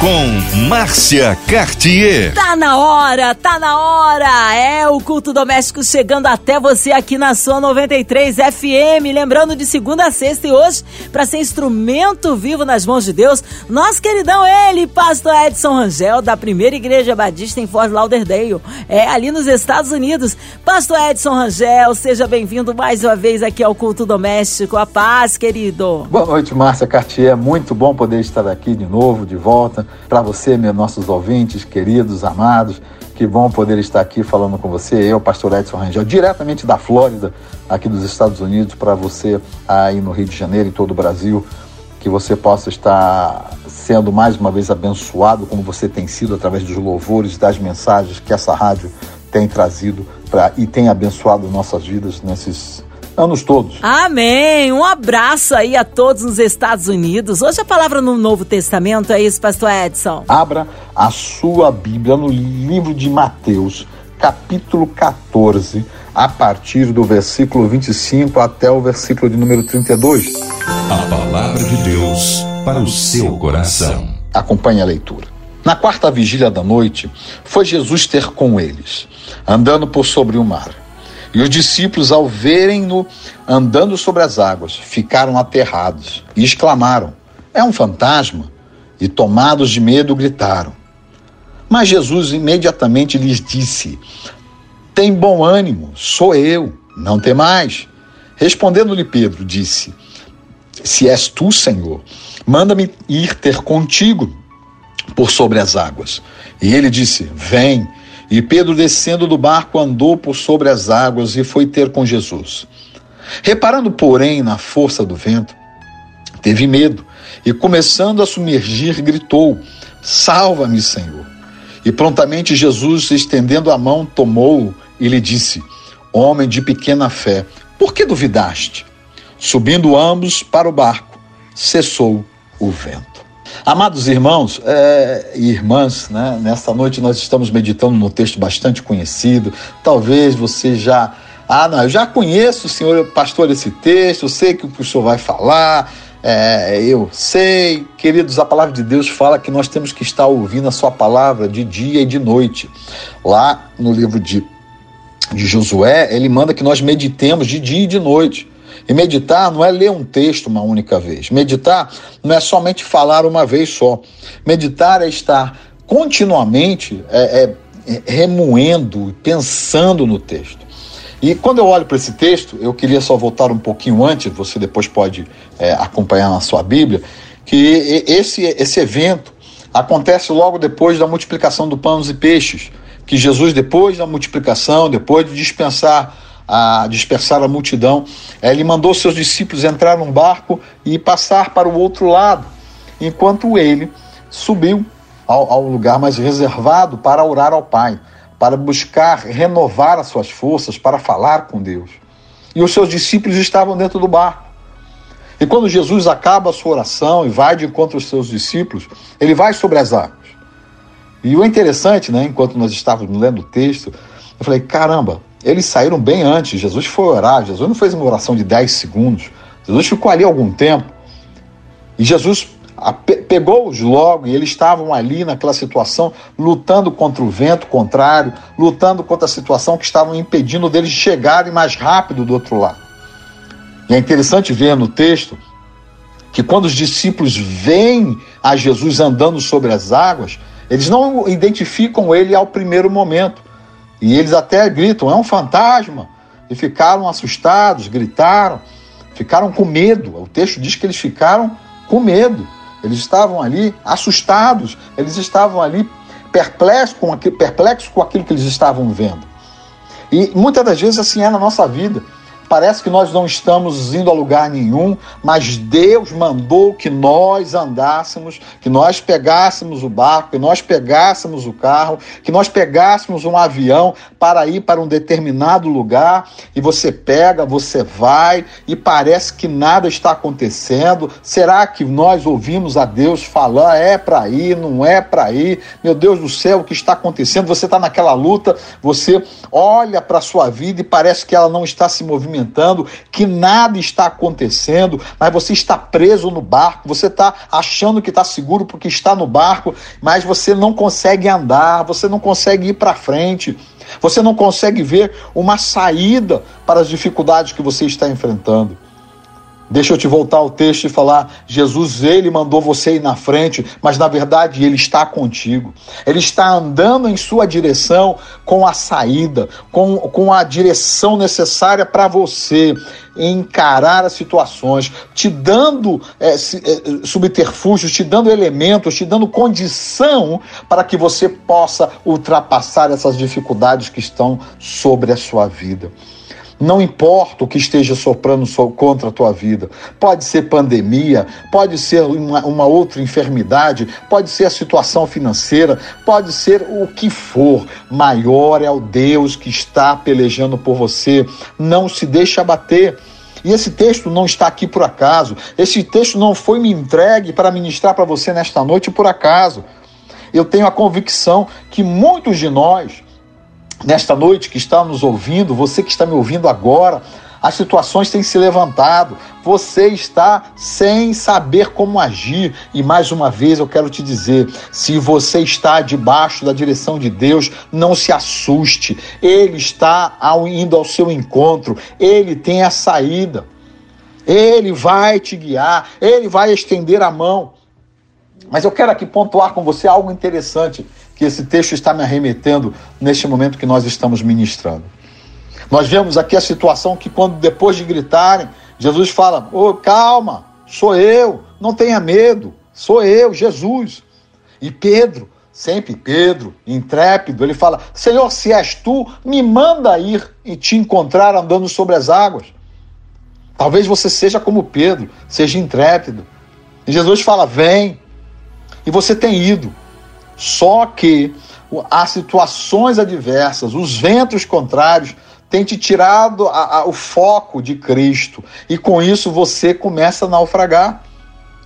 com Márcia Cartier. Tá na hora, tá na hora. É o culto doméstico chegando até você aqui na sua 93 FM. Lembrando de segunda a sexta e hoje, para ser instrumento vivo nas mãos de Deus, nosso queridão ele, pastor Edson Rangel, da primeira igreja badista em Fort Lauderdale. É ali nos Estados Unidos. Pastor Edson Rangel, seja bem-vindo mais uma vez aqui ao culto doméstico. A paz, querido. Boa noite, Márcia Cartier. Muito bom poder estar aqui de novo, de volta para você, meus nossos ouvintes, queridos, amados, que vão poder estar aqui falando com você, eu, pastor Edson Rangel, diretamente da Flórida, aqui dos Estados Unidos, para você aí no Rio de Janeiro e todo o Brasil, que você possa estar sendo mais uma vez abençoado, como você tem sido através dos louvores, das mensagens que essa rádio tem trazido pra, e tem abençoado nossas vidas nesses anos todos. Amém. Um abraço aí a todos nos Estados Unidos. Hoje a palavra no Novo Testamento é isso, pastor Edson. Abra a sua Bíblia no livro de Mateus, capítulo 14, a partir do versículo 25 até o versículo de número 32. A palavra de Deus para o seu coração. Acompanhe a leitura. Na quarta vigília da noite, foi Jesus ter com eles, andando por sobre o mar. E os discípulos, ao verem-no andando sobre as águas, ficaram aterrados e exclamaram: É um fantasma! E tomados de medo, gritaram. Mas Jesus imediatamente lhes disse: Tem bom ânimo, sou eu, não tem mais. Respondendo-lhe Pedro, disse: Se és tu, Senhor, manda-me ir ter contigo por sobre as águas. E ele disse: Vem. E Pedro, descendo do barco, andou por sobre as águas e foi ter com Jesus. Reparando, porém, na força do vento, teve medo e, começando a submergir, gritou: Salva-me, Senhor. E prontamente Jesus, estendendo a mão, tomou-o e lhe disse: Homem de pequena fé, por que duvidaste? Subindo ambos para o barco, cessou o vento. Amados irmãos é, e irmãs, né, nesta noite nós estamos meditando num texto bastante conhecido. Talvez você já. Ah, não, eu já conheço, senhor pastor, esse texto, eu sei que o senhor vai falar, é, eu sei. Queridos, a palavra de Deus fala que nós temos que estar ouvindo a sua palavra de dia e de noite. Lá no livro de, de Josué, ele manda que nós meditemos de dia e de noite. E meditar não é ler um texto uma única vez. Meditar não é somente falar uma vez só. Meditar é estar continuamente é, é, é remoendo, pensando no texto. E quando eu olho para esse texto, eu queria só voltar um pouquinho antes, você depois pode é, acompanhar na sua Bíblia, que esse, esse evento acontece logo depois da multiplicação do pães e peixes, que Jesus, depois da multiplicação, depois de dispensar a dispersar a multidão, eh, ele mandou seus discípulos entrar num barco e passar para o outro lado, enquanto ele subiu ao, ao lugar mais reservado para orar ao Pai, para buscar renovar as suas forças, para falar com Deus. E os seus discípulos estavam dentro do barco. E quando Jesus acaba a sua oração e vai de encontro aos seus discípulos, ele vai sobre as águas. E o interessante, né, enquanto nós estávamos lendo o texto, eu falei: caramba, eles saíram bem antes. Jesus foi orar. Jesus não fez uma oração de 10 segundos. Jesus ficou ali algum tempo. E Jesus pegou-os logo e eles estavam ali naquela situação, lutando contra o vento contrário, lutando contra a situação que estavam impedindo deles de chegarem mais rápido do outro lado. E é interessante ver no texto que quando os discípulos veem a Jesus andando sobre as águas, eles não identificam ele ao primeiro momento. E eles até gritam: é um fantasma. E ficaram assustados, gritaram, ficaram com medo. O texto diz que eles ficaram com medo. Eles estavam ali assustados, eles estavam ali perplexos com, aquilo, perplexos com aquilo que eles estavam vendo. E muitas das vezes assim é na nossa vida. Parece que nós não estamos indo a lugar nenhum, mas Deus mandou que nós andássemos, que nós pegássemos o barco, que nós pegássemos o carro, que nós pegássemos um avião para ir para um determinado lugar e você pega, você vai e parece que nada está acontecendo. Será que nós ouvimos a Deus falar é para ir, não é para ir? Meu Deus do céu, o que está acontecendo? Você está naquela luta, você olha para a sua vida e parece que ela não está se movimentando, que nada está acontecendo, mas você está preso no barco, você está achando que está seguro porque está no barco, mas você não consegue andar, você não consegue ir para frente. Você não consegue ver uma saída para as dificuldades que você está enfrentando. Deixa eu te voltar ao texto e falar: Jesus, ele mandou você ir na frente, mas na verdade ele está contigo. Ele está andando em sua direção com a saída, com, com a direção necessária para você encarar as situações, te dando é, subterfúgios, te dando elementos, te dando condição para que você possa ultrapassar essas dificuldades que estão sobre a sua vida. Não importa o que esteja soprando contra a tua vida. Pode ser pandemia, pode ser uma, uma, outra enfermidade, pode ser a situação financeira, pode ser o que for. Maior é o Deus que está pelejando por você. Não se deixe abater. E esse texto não está aqui por acaso. Esse texto não foi me entregue para ministrar para você nesta noite por acaso. Eu tenho a convicção que muitos de nós nesta noite que está nos ouvindo, você que está me ouvindo agora, as situações têm se levantado, você está sem saber como agir. E mais uma vez eu quero te dizer: se você está debaixo da direção de Deus, não se assuste, Ele está indo ao seu encontro, Ele tem a saída, Ele vai te guiar, Ele vai estender a mão. Mas eu quero aqui pontuar com você algo interessante que esse texto está me arremetendo neste momento que nós estamos ministrando. Nós vemos aqui a situação que, quando depois de gritarem, Jesus fala: oh, calma, sou eu, não tenha medo, sou eu, Jesus. E Pedro, sempre Pedro, intrépido, ele fala: Senhor, se és tu, me manda ir e te encontrar andando sobre as águas. Talvez você seja como Pedro, seja intrépido. E Jesus fala: Vem. E você tem ido. Só que as situações adversas, os ventos contrários, têm te tirado a, a, o foco de Cristo. E com isso você começa a naufragar.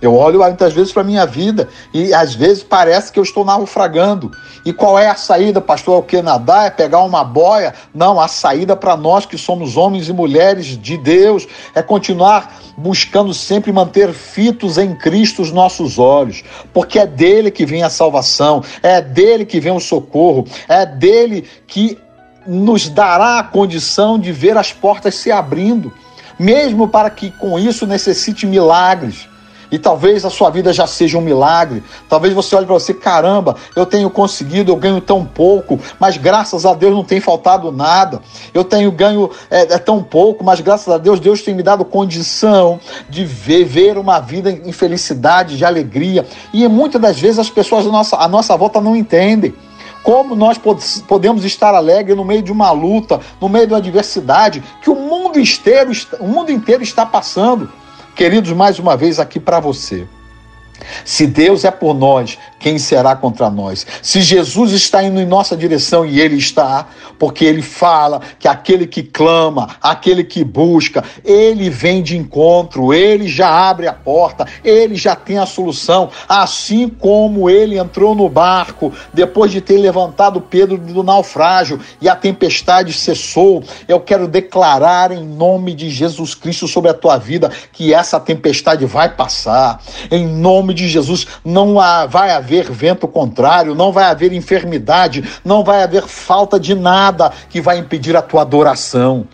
Eu olho muitas vezes para a minha vida e às vezes parece que eu estou naufragando. E qual é a saída, pastor? É o que nadar? É pegar uma boia? Não, a saída para nós que somos homens e mulheres de Deus é continuar buscando sempre manter fitos em Cristo os nossos olhos, porque é dele que vem a salvação, é dele que vem o socorro, é dele que nos dará a condição de ver as portas se abrindo, mesmo para que com isso necessite milagres. E talvez a sua vida já seja um milagre. Talvez você olhe para você, caramba, eu tenho conseguido, eu ganho tão pouco, mas graças a Deus não tem faltado nada. Eu tenho ganho é, é tão pouco, mas graças a Deus Deus tem me dado condição de ver, ver uma vida em felicidade, de alegria. E muitas das vezes as pessoas à nossa, à nossa volta não entendem. Como nós podemos estar alegres no meio de uma luta, no meio de uma adversidade que o mundo inteiro, o mundo inteiro está passando. Queridos, mais uma vez aqui para você. Se Deus é por nós, quem será contra nós? Se Jesus está indo em nossa direção e ele está, porque ele fala que aquele que clama, aquele que busca, ele vem de encontro, ele já abre a porta, ele já tem a solução, assim como ele entrou no barco depois de ter levantado Pedro do naufrágio e a tempestade cessou. Eu quero declarar em nome de Jesus Cristo sobre a tua vida que essa tempestade vai passar. Em nome de Jesus não vai haver haver vento contrário, não vai haver enfermidade, não vai haver falta de nada que vai impedir a tua adoração,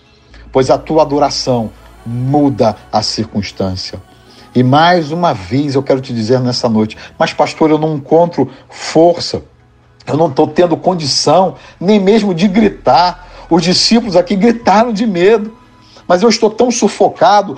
pois a tua adoração muda a circunstância. E mais uma vez eu quero te dizer nessa noite, mas pastor, eu não encontro força, eu não estou tendo condição nem mesmo de gritar. Os discípulos aqui gritaram de medo. Mas eu estou tão sufocado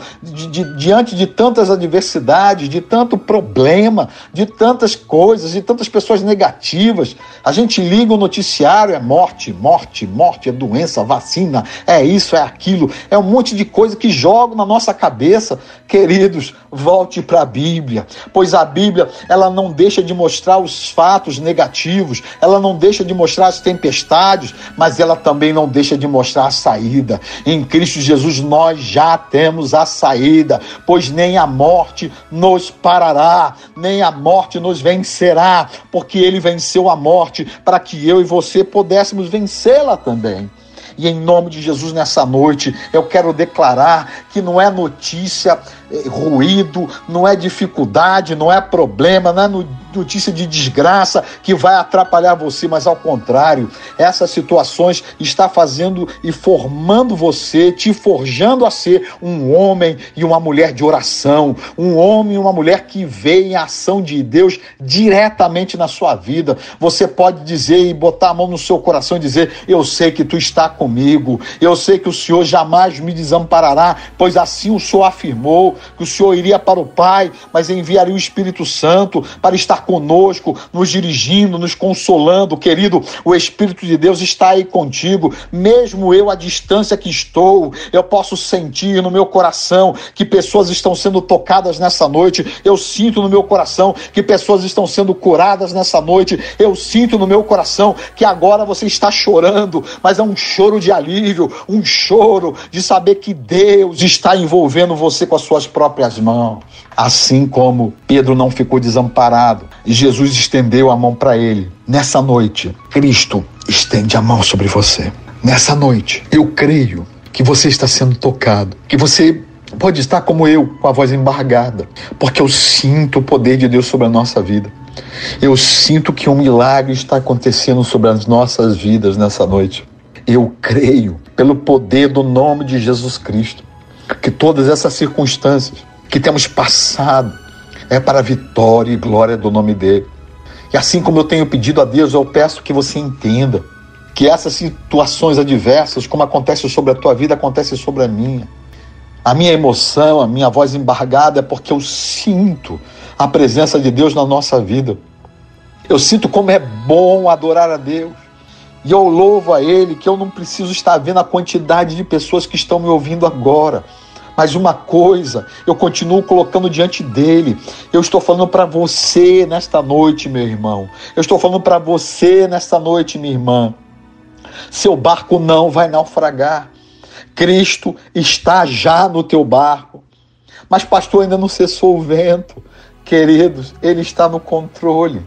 diante de tantas adversidades, de tanto problema, de tantas coisas, de tantas pessoas negativas. A gente liga o noticiário, é morte, morte, morte, é doença, vacina, é isso, é aquilo, é um monte de coisa que jogam na nossa cabeça. Queridos, volte para a Bíblia, pois a Bíblia, ela não deixa de mostrar os fatos negativos, ela não deixa de mostrar as tempestades, mas ela também não deixa de mostrar a saída. Em Cristo Jesus nós já temos a saída, pois nem a morte nos parará, nem a morte nos vencerá, porque ele venceu a morte para que eu e você pudéssemos vencê-la também. E em nome de Jesus, nessa noite, eu quero declarar que não é notícia ruído, não é dificuldade, não é problema, não é notícia de desgraça que vai atrapalhar você, mas ao contrário, essas situações está fazendo e formando você, te forjando a ser um homem e uma mulher de oração, um homem e uma mulher que vê em ação de Deus diretamente na sua vida. Você pode dizer e botar a mão no seu coração e dizer: Eu sei que tu está comigo, eu sei que o Senhor jamais me desamparará, pois assim o Senhor afirmou que o Senhor iria para o Pai, mas enviaria o Espírito Santo para estar conosco, nos dirigindo, nos consolando. Querido, o Espírito de Deus está aí contigo, mesmo eu à distância que estou, eu posso sentir no meu coração que pessoas estão sendo tocadas nessa noite. Eu sinto no meu coração que pessoas estão sendo curadas nessa noite. Eu sinto no meu coração que agora você está chorando, mas é um choro de alívio, um choro de saber que Deus está envolvendo você com as suas próprias mãos. Assim como Pedro não ficou desamparado e Jesus estendeu a mão para ele. Nessa noite, Cristo estende a mão sobre você. Nessa noite, eu creio que você está sendo tocado, que você pode estar como eu, com a voz embargada, porque eu sinto o poder de Deus sobre a nossa vida. Eu sinto que um milagre está acontecendo sobre as nossas vidas nessa noite. Eu creio, pelo poder do nome de Jesus Cristo, que todas essas circunstâncias que temos passado é para a vitória e glória do nome dele. E assim como eu tenho pedido a Deus, eu peço que você entenda que essas situações adversas, como acontece sobre a tua vida, acontece sobre a minha. A minha emoção, a minha voz embargada é porque eu sinto a presença de Deus na nossa vida. Eu sinto como é bom adorar a Deus. E eu louvo a Ele que eu não preciso estar vendo a quantidade de pessoas que estão me ouvindo agora. Mas uma coisa, eu continuo colocando diante dele. Eu estou falando para você nesta noite, meu irmão. Eu estou falando para você nesta noite, minha irmã. Seu barco não vai naufragar. Cristo está já no teu barco. Mas, pastor, ainda não cessou o vento. Queridos, ele está no controle.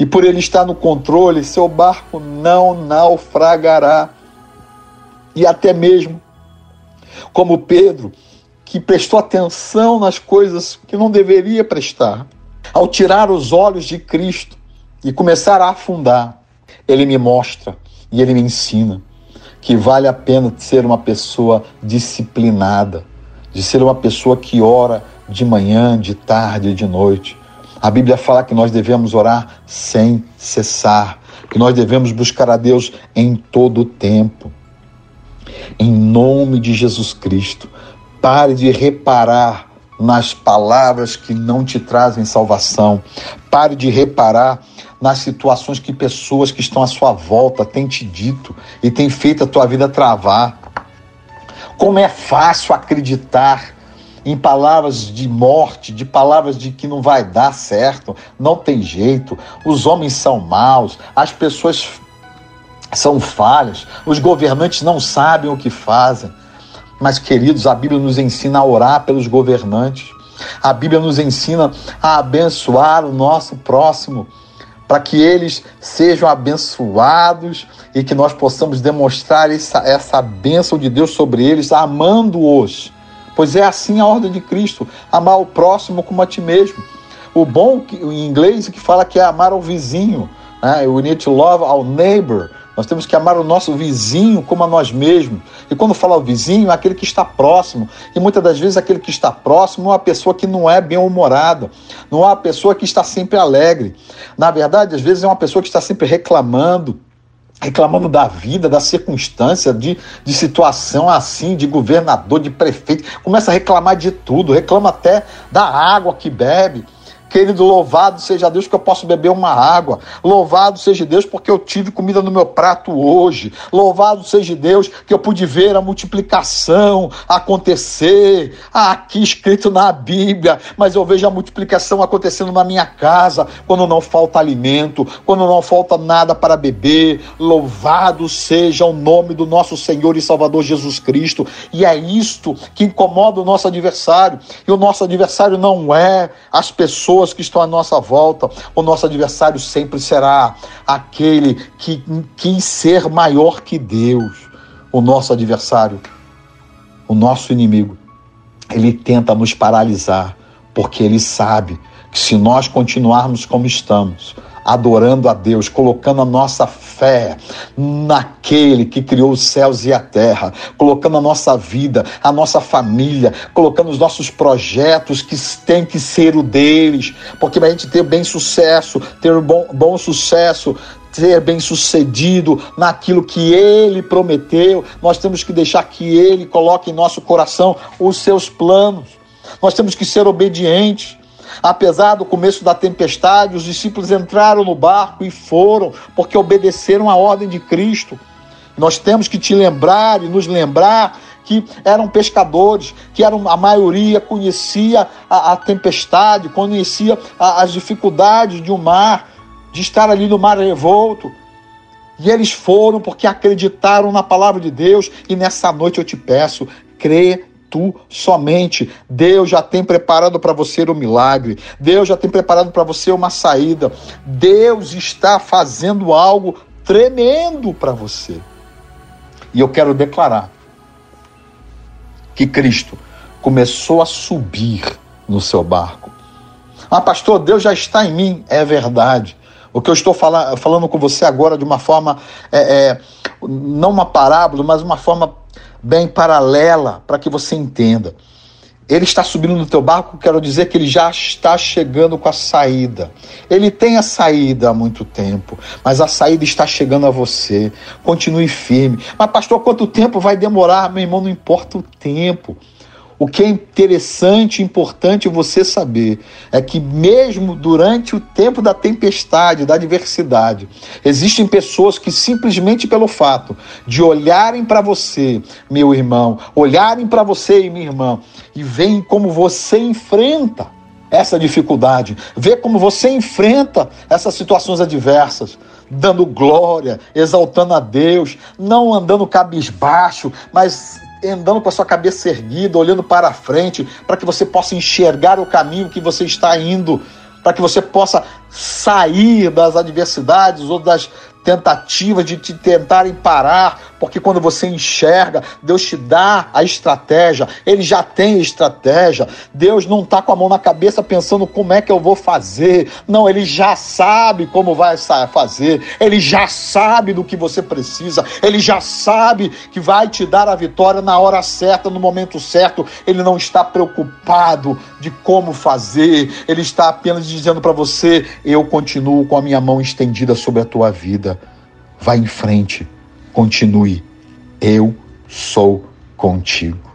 E por ele estar no controle, seu barco não naufragará. E até mesmo, como Pedro, que prestou atenção nas coisas que não deveria prestar, ao tirar os olhos de Cristo e começar a afundar, ele me mostra e ele me ensina que vale a pena ser uma pessoa disciplinada, de ser uma pessoa que ora de manhã, de tarde, de noite, a Bíblia fala que nós devemos orar sem cessar, que nós devemos buscar a Deus em todo o tempo. Em nome de Jesus Cristo, pare de reparar nas palavras que não te trazem salvação. Pare de reparar nas situações que pessoas que estão à sua volta têm te dito e têm feito a tua vida travar. Como é fácil acreditar em palavras de morte, de palavras de que não vai dar certo, não tem jeito, os homens são maus, as pessoas são falhas, os governantes não sabem o que fazem. Mas, queridos, a Bíblia nos ensina a orar pelos governantes. A Bíblia nos ensina a abençoar o nosso próximo, para que eles sejam abençoados e que nós possamos demonstrar essa, essa bênção de Deus sobre eles, amando-os Pois é assim a ordem de Cristo: amar o próximo como a ti mesmo. O bom em inglês que fala que é amar ao vizinho. Né? We need to love our neighbor. Nós temos que amar o nosso vizinho como a nós mesmos. E quando fala o vizinho, é aquele que está próximo. E muitas das vezes aquele que está próximo é uma pessoa que não é bem-humorada, não é uma pessoa que está sempre alegre. Na verdade, às vezes é uma pessoa que está sempre reclamando, reclamando da vida, da circunstância, de, de situação assim, de governador, de prefeito, começa a reclamar de tudo, reclama até da água que bebe. Querido, louvado seja Deus que eu posso beber uma água. Louvado seja Deus porque eu tive comida no meu prato hoje. Louvado seja Deus que eu pude ver a multiplicação acontecer. Aqui escrito na Bíblia, mas eu vejo a multiplicação acontecendo na minha casa, quando não falta alimento, quando não falta nada para beber. Louvado seja o nome do nosso Senhor e Salvador Jesus Cristo. E é isto que incomoda o nosso adversário. E o nosso adversário não é as pessoas pessoas que estão à nossa volta, o nosso adversário sempre será aquele que quis ser maior que Deus. O nosso adversário, o nosso inimigo, ele tenta nos paralisar, porque ele sabe que se nós continuarmos como estamos, adorando a Deus, colocando a nossa fé naquele que criou os céus e a terra, colocando a nossa vida, a nossa família, colocando os nossos projetos que tem que ser o deles, porque para a gente ter bem sucesso, ter bom, bom sucesso, ser bem sucedido naquilo que ele prometeu, nós temos que deixar que ele coloque em nosso coração os seus planos. Nós temos que ser obedientes. Apesar do começo da tempestade, os discípulos entraram no barco e foram, porque obedeceram a ordem de Cristo. Nós temos que te lembrar e nos lembrar que eram pescadores, que eram a maioria conhecia a, a tempestade, conhecia a, as dificuldades de um mar, de estar ali no mar revolto. E eles foram porque acreditaram na palavra de Deus. E nessa noite eu te peço, crê tu somente. Deus já tem preparado para você o um milagre. Deus já tem preparado para você uma saída. Deus está fazendo algo tremendo para você. E eu quero declarar que Cristo começou a subir no seu barco. Ah, pastor, Deus já está em mim. É verdade. O que eu estou falando, falando com você agora de uma forma, é, é, não uma parábola, mas uma forma bem paralela para que você entenda. Ele está subindo no teu barco, quero dizer que ele já está chegando com a saída. Ele tem a saída há muito tempo, mas a saída está chegando a você. Continue firme. Mas, pastor, quanto tempo vai demorar? Meu irmão, não importa o tempo. O que é interessante importante você saber é que, mesmo durante o tempo da tempestade, da adversidade, existem pessoas que, simplesmente pelo fato de olharem para você, meu irmão, olharem para você e minha irmã, e veem como você enfrenta essa dificuldade, vê como você enfrenta essas situações adversas, dando glória, exaltando a Deus, não andando cabisbaixo, mas andando com a sua cabeça erguida, olhando para frente, para que você possa enxergar o caminho que você está indo, para que você possa sair das adversidades ou das tentativas de te tentarem parar, porque quando você enxerga, Deus te dá a estratégia, Ele já tem a estratégia. Deus não está com a mão na cabeça pensando como é que eu vou fazer. Não, Ele já sabe como vai fazer, Ele já sabe do que você precisa, Ele já sabe que vai te dar a vitória na hora certa, no momento certo. Ele não está preocupado de como fazer, Ele está apenas dizendo para você: eu continuo com a minha mão estendida sobre a tua vida. Vá em frente, continue. Eu sou contigo.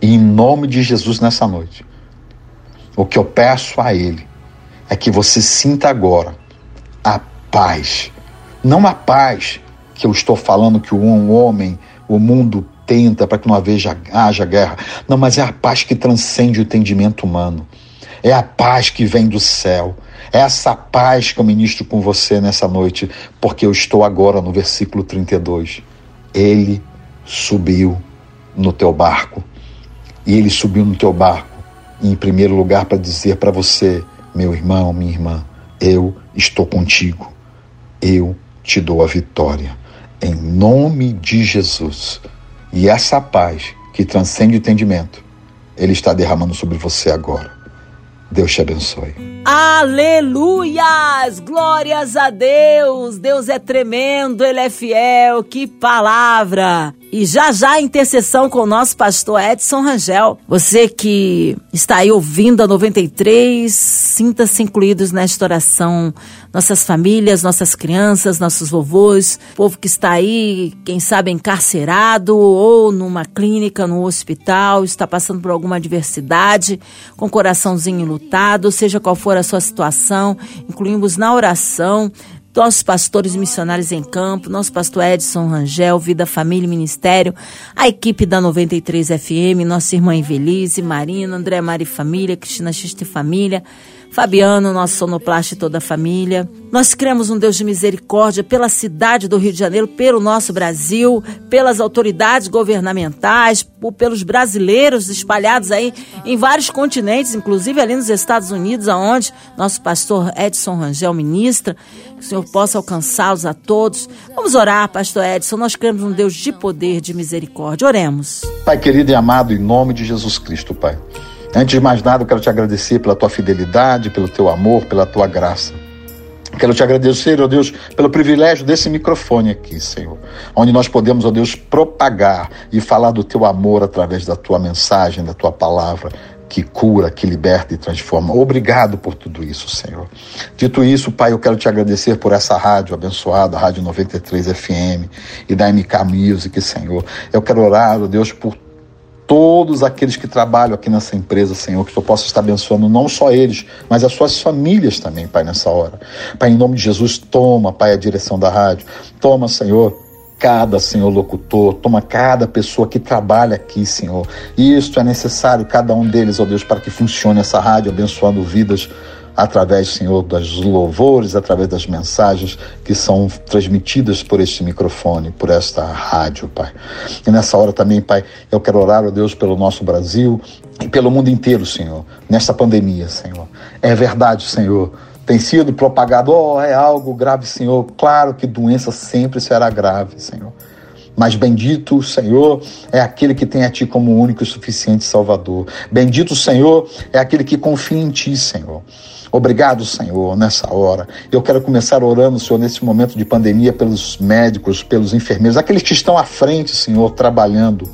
E em nome de Jesus nessa noite, o que eu peço a Ele é que você sinta agora a paz. Não a paz que eu estou falando que um homem, o mundo tenta para que não haja, haja guerra. Não, mas é a paz que transcende o entendimento humano. É a paz que vem do céu. É essa paz que eu ministro com você nessa noite, porque eu estou agora no versículo 32. Ele subiu no teu barco. E ele subiu no teu barco, em primeiro lugar, para dizer para você, meu irmão, minha irmã, eu estou contigo. Eu te dou a vitória. Em nome de Jesus. E essa paz que transcende o entendimento, ele está derramando sobre você agora. Deus te abençoe. Aleluias! Glórias a Deus! Deus é tremendo, Ele é fiel. Que palavra! E já já a intercessão com o nosso pastor Edson Rangel. Você que está aí ouvindo a 93, sinta-se incluídos nesta oração. Nossas famílias, nossas crianças, nossos vovôs, povo que está aí, quem sabe encarcerado ou numa clínica, no hospital, está passando por alguma adversidade, com coraçãozinho lutado, seja qual for a sua situação, incluímos na oração nossos pastores missionários em campo, nosso pastor Edson Rangel, Vida, Família e Ministério, a equipe da 93 FM, nossa irmã Evelise, Marina, André Mari Família, Cristina Xista e Família, Fabiano, nosso sonoplasta e toda a família. Nós cremos um Deus de misericórdia pela cidade do Rio de Janeiro, pelo nosso Brasil, pelas autoridades governamentais, pelos brasileiros espalhados aí em vários continentes, inclusive ali nos Estados Unidos, aonde nosso pastor Edson Rangel ministra. Que o Senhor possa alcançá-los a todos. Vamos orar, pastor Edson. Nós cremos um Deus de poder, de misericórdia. Oremos. Pai querido e amado, em nome de Jesus Cristo, Pai. Antes de mais nada, eu quero te agradecer pela tua fidelidade, pelo teu amor, pela tua graça. Quero te agradecer, ó Deus, pelo privilégio desse microfone aqui, Senhor, onde nós podemos, ó Deus, propagar e falar do teu amor através da tua mensagem, da tua palavra, que cura, que liberta e transforma. Obrigado por tudo isso, Senhor. Dito isso, Pai, eu quero te agradecer por essa rádio abençoada, Rádio 93 FM e da MK Music, Senhor. Eu quero orar, ó Deus, por todos aqueles que trabalham aqui nessa empresa, Senhor, que tu possa estar abençoando não só eles, mas as suas famílias também, Pai, nessa hora. Pai, em nome de Jesus, toma, Pai, a direção da rádio. Toma, Senhor, cada, Senhor, locutor, toma cada pessoa que trabalha aqui, Senhor. E isto é necessário, cada um deles, ó Deus, para que funcione essa rádio, abençoando vidas através, Senhor, dos louvores, através das mensagens que são transmitidas por este microfone, por esta rádio, Pai. E nessa hora também, Pai, eu quero orar, ó Deus, pelo nosso Brasil e pelo mundo inteiro, Senhor, nesta pandemia, Senhor. É verdade, Senhor. Tem sido propagado, oh, é algo grave, Senhor. Claro que doença sempre será grave, Senhor. Mas bendito o Senhor é aquele que tem a Ti como único e suficiente Salvador. Bendito o Senhor é aquele que confia em Ti, Senhor. Obrigado, Senhor, nessa hora. Eu quero começar orando, Senhor, nesse momento de pandemia, pelos médicos, pelos enfermeiros, aqueles que estão à frente, Senhor, trabalhando,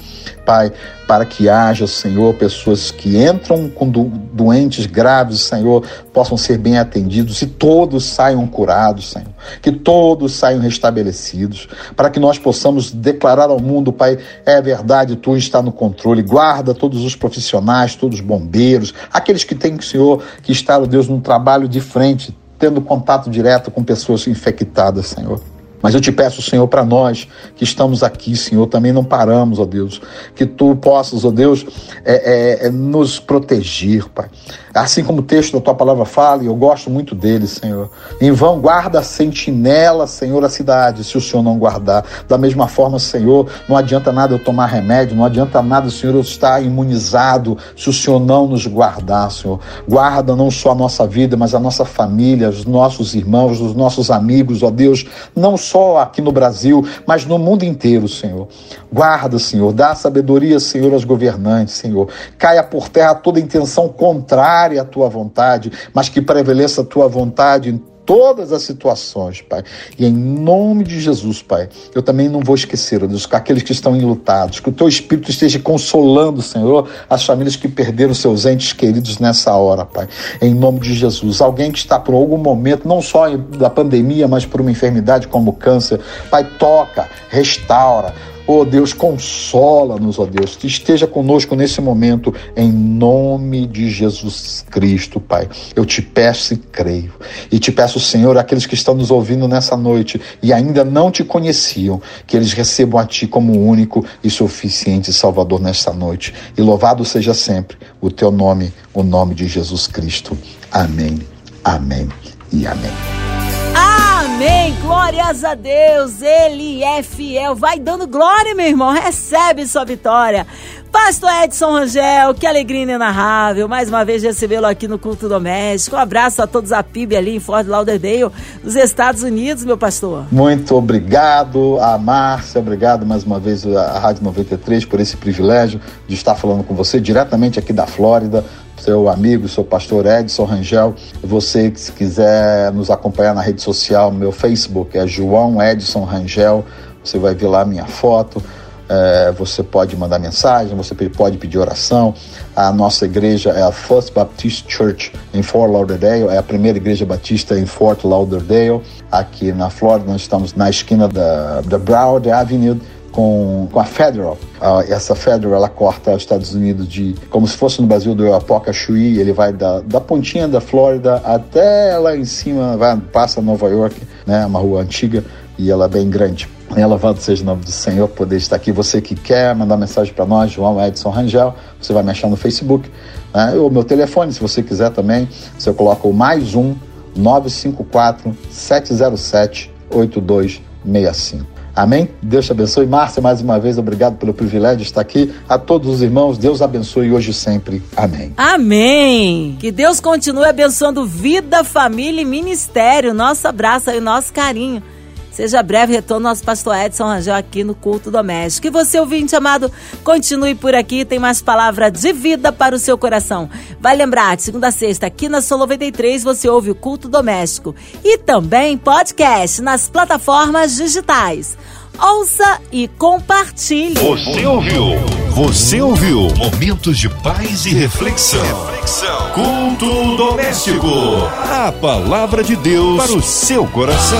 Pai, para que haja, Senhor, pessoas que entram com do, doentes graves, Senhor, possam ser bem atendidos e todos saiam curados, Senhor. Que todos saiam restabelecidos, para que nós possamos declarar ao mundo, Pai, é verdade, tu está no controle. Guarda todos os profissionais, todos os bombeiros, aqueles que têm, Senhor, que estar, Deus, no trabalho de frente, tendo contato direto com pessoas infectadas, Senhor. Mas eu te peço, Senhor, para nós que estamos aqui, Senhor, também não paramos, ó Deus, que tu possas, ó Deus, é, é, é, nos proteger, Pai. Assim como o texto da tua palavra fala, e eu gosto muito dele, Senhor. Em vão guarda a sentinela, Senhor, a cidade, se o Senhor não guardar. Da mesma forma, Senhor, não adianta nada eu tomar remédio, não adianta nada, Senhor, eu estar imunizado se o Senhor não nos guardar, Senhor. Guarda não só a nossa vida, mas a nossa família, os nossos irmãos, os nossos amigos, ó Deus, não só aqui no Brasil, mas no mundo inteiro, Senhor. Guarda, Senhor, dá sabedoria, Senhor, aos governantes, Senhor. Caia por terra toda intenção contrária à tua vontade, mas que prevaleça a tua vontade em todas as situações, Pai. E em nome de Jesus, Pai, eu também não vou esquecer, Deus, aqueles que estão enlutados, que o teu Espírito esteja consolando, Senhor, as famílias que perderam seus entes queridos nessa hora, Pai. Em nome de Jesus. Alguém que está por algum momento, não só da pandemia, mas por uma enfermidade como câncer, Pai, toca, restaura Oh Deus, consola-nos, ó oh Deus, que esteja conosco nesse momento, em nome de Jesus Cristo, Pai. Eu te peço e creio. E te peço, Senhor, aqueles que estão nos ouvindo nessa noite e ainda não te conheciam, que eles recebam a Ti como único e suficiente Salvador nesta noite. E louvado seja sempre o Teu nome, o nome de Jesus Cristo. Amém, amém e amém. Glórias a Deus. Ele é fiel. Vai dando glória, meu irmão. Recebe sua vitória. Pastor Edson Rangel, que alegria inenarrável. Mais uma vez recebê-lo aqui no Culto Doméstico. Um abraço a todos a PIB ali em Fort Lauderdale, nos Estados Unidos, meu pastor. Muito obrigado a Márcia, obrigado mais uma vez a Rádio 93 por esse privilégio de estar falando com você diretamente aqui da Flórida seu amigo, seu pastor Edson Rangel. Você que se quiser nos acompanhar na rede social, meu Facebook é João Edson Rangel. Você vai ver lá minha foto. é, você pode mandar mensagem, você pode pedir oração. A nossa igreja é a First Baptist Church em Fort Lauderdale, é a primeira igreja batista em Fort Lauderdale. Aqui na Flórida, nós estamos na esquina da, da Broward Avenue com, com a Federal. Essa Federal ela corta os Estados Unidos de como se fosse no Brasil do Apoca Chuí, ele vai da, da pontinha da Flórida até lá em cima, vai, passa Nova York, né, uma rua antiga e ela é bem grande. Louvado seja o nome do Senhor poder estar aqui. Você que quer mandar mensagem para nós, João Edson Rangel, você vai me achar no Facebook. Né? O meu telefone, se você quiser também, você coloca o mais um 954 707 8265. Amém? Deus te abençoe. Márcia, mais uma vez, obrigado pelo privilégio de estar aqui. A todos os irmãos, Deus abençoe hoje e sempre. Amém. Amém. Que Deus continue abençoando vida, família e ministério. Nosso abraço e nosso carinho. Seja breve retorno nosso pastor Edson Rangel aqui no Culto Doméstico. E você, ouvinte amado, continue por aqui, tem mais palavra de vida para o seu coração. Vai lembrar, de segunda a sexta, aqui na Sol 93, você ouve o Culto Doméstico. E também podcast nas plataformas digitais. Ouça e compartilhe. Você ouviu? Você ouviu? Momentos de paz e reflexão. reflexão. Culto doméstico. A palavra de Deus para o seu coração.